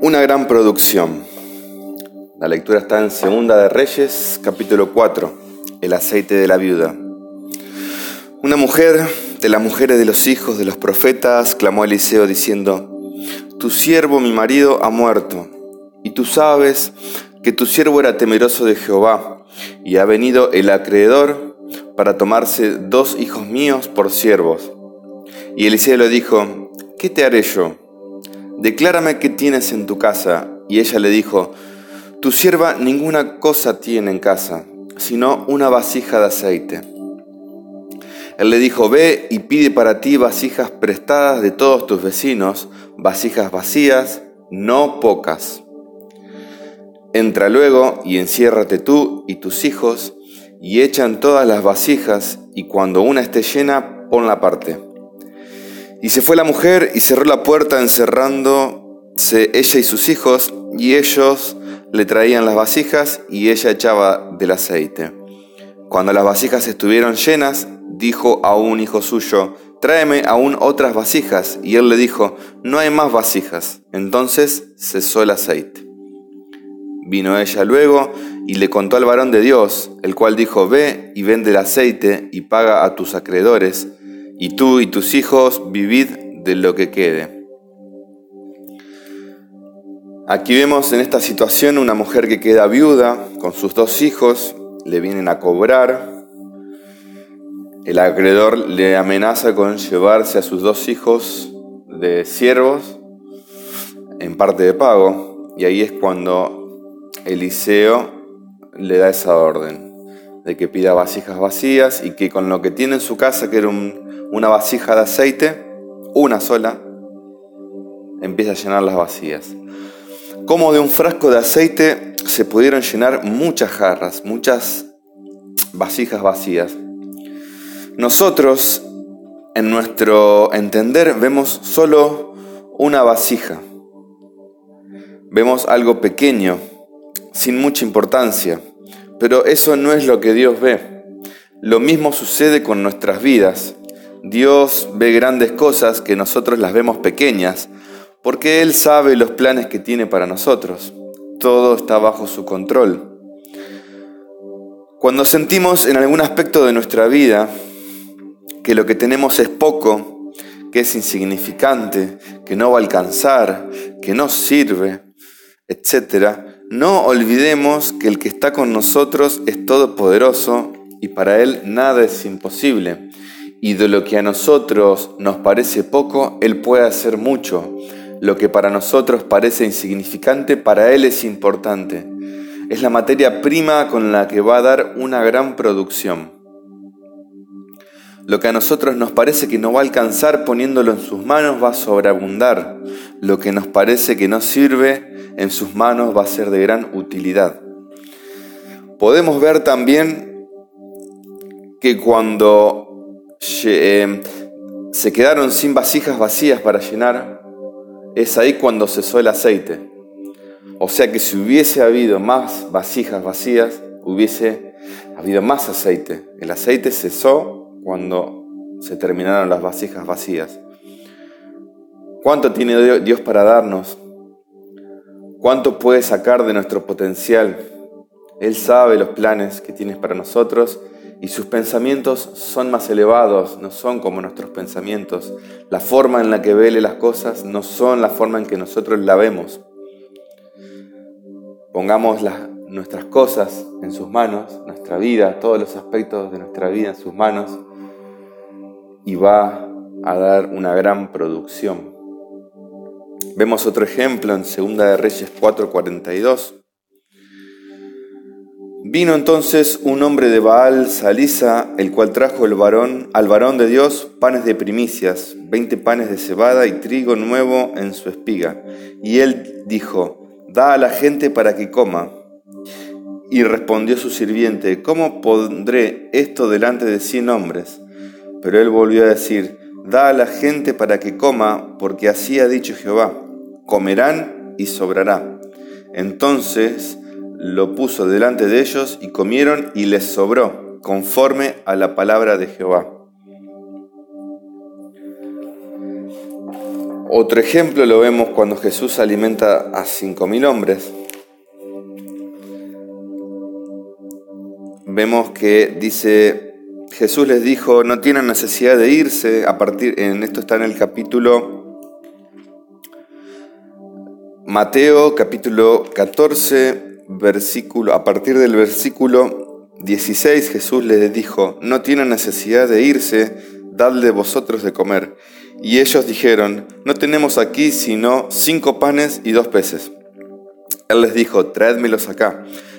Una gran producción. La lectura está en Segunda de Reyes, capítulo 4, el aceite de la viuda. Una mujer de las mujeres de los hijos de los profetas clamó a Eliseo diciendo, Tu siervo, mi marido, ha muerto, y tú sabes que tu siervo era temeroso de Jehová, y ha venido el acreedor para tomarse dos hijos míos por siervos. Y Eliseo le dijo, ¿qué te haré yo? Declárame qué tienes en tu casa. Y ella le dijo, Tu sierva ninguna cosa tiene en casa, sino una vasija de aceite. Él le dijo, Ve y pide para ti vasijas prestadas de todos tus vecinos, vasijas vacías, no pocas. Entra luego y enciérrate tú y tus hijos, y echan todas las vasijas, y cuando una esté llena, ponla aparte. Y se fue la mujer y cerró la puerta encerrándose ella y sus hijos, y ellos le traían las vasijas y ella echaba del aceite. Cuando las vasijas estuvieron llenas, dijo a un hijo suyo, tráeme aún otras vasijas. Y él le dijo, no hay más vasijas. Entonces cesó el aceite. Vino ella luego y le contó al varón de Dios, el cual dijo, ve y vende el aceite y paga a tus acreedores y tú y tus hijos vivid de lo que quede. Aquí vemos en esta situación una mujer que queda viuda con sus dos hijos, le vienen a cobrar, el acreedor le amenaza con llevarse a sus dos hijos de siervos en parte de pago, y ahí es cuando Eliseo le da esa orden de que pida vasijas vacías y que con lo que tiene en su casa, que era un, una vasija de aceite, una sola, empieza a llenar las vacías. Como de un frasco de aceite se pudieron llenar muchas jarras, muchas vasijas vacías. Nosotros, en nuestro entender, vemos solo una vasija. Vemos algo pequeño, sin mucha importancia, pero eso no es lo que Dios ve. Lo mismo sucede con nuestras vidas. Dios ve grandes cosas que nosotros las vemos pequeñas, porque Él sabe los planes que tiene para nosotros. Todo está bajo su control. Cuando sentimos en algún aspecto de nuestra vida que lo que tenemos es poco, que es insignificante, que no va a alcanzar, que no sirve, etc., no olvidemos que el que está con nosotros es todopoderoso y para Él nada es imposible y de lo que a nosotros nos parece poco, Él puede hacer mucho. Lo que para nosotros parece insignificante, para Él es importante. Es la materia prima con la que va a dar una gran producción. Lo que a nosotros nos parece que no va a alcanzar poniéndolo en sus manos va a sobreabundar. Lo que nos parece que no sirve en sus manos va a ser de gran utilidad. Podemos ver también que cuando se quedaron sin vasijas vacías para llenar, es ahí cuando cesó el aceite. O sea que si hubiese habido más vasijas vacías, hubiese habido más aceite. El aceite cesó cuando se terminaron las vasijas vacías. ¿Cuánto tiene Dios para darnos? ¿Cuánto puede sacar de nuestro potencial? Él sabe los planes que tienes para nosotros y sus pensamientos son más elevados, no son como nuestros pensamientos. La forma en la que vele las cosas no son la forma en que nosotros la vemos. Pongamos nuestras cosas en sus manos, nuestra vida, todos los aspectos de nuestra vida en sus manos y va a dar una gran producción. Vemos otro ejemplo en 2 de Reyes 4:42 Vino entonces un hombre de Baal, Salisa, el cual trajo el varón, al varón de Dios panes de primicias, veinte panes de cebada y trigo nuevo en su espiga. Y él dijo, da a la gente para que coma. Y respondió su sirviente, ¿cómo pondré esto delante de cien hombres? Pero él volvió a decir, da a la gente para que coma, porque así ha dicho Jehová, comerán y sobrará. Entonces lo puso delante de ellos y comieron y les sobró, conforme a la palabra de Jehová. Otro ejemplo lo vemos cuando Jesús alimenta a cinco mil hombres. Vemos que dice, Jesús les dijo, no tienen necesidad de irse, a partir, en esto está en el capítulo Mateo, capítulo 14, versículo, a partir del versículo 16, Jesús les dijo, no tienen necesidad de irse, dadle vosotros de comer. Y ellos dijeron, no tenemos aquí sino cinco panes y dos peces. Él les dijo, traédmelos acá.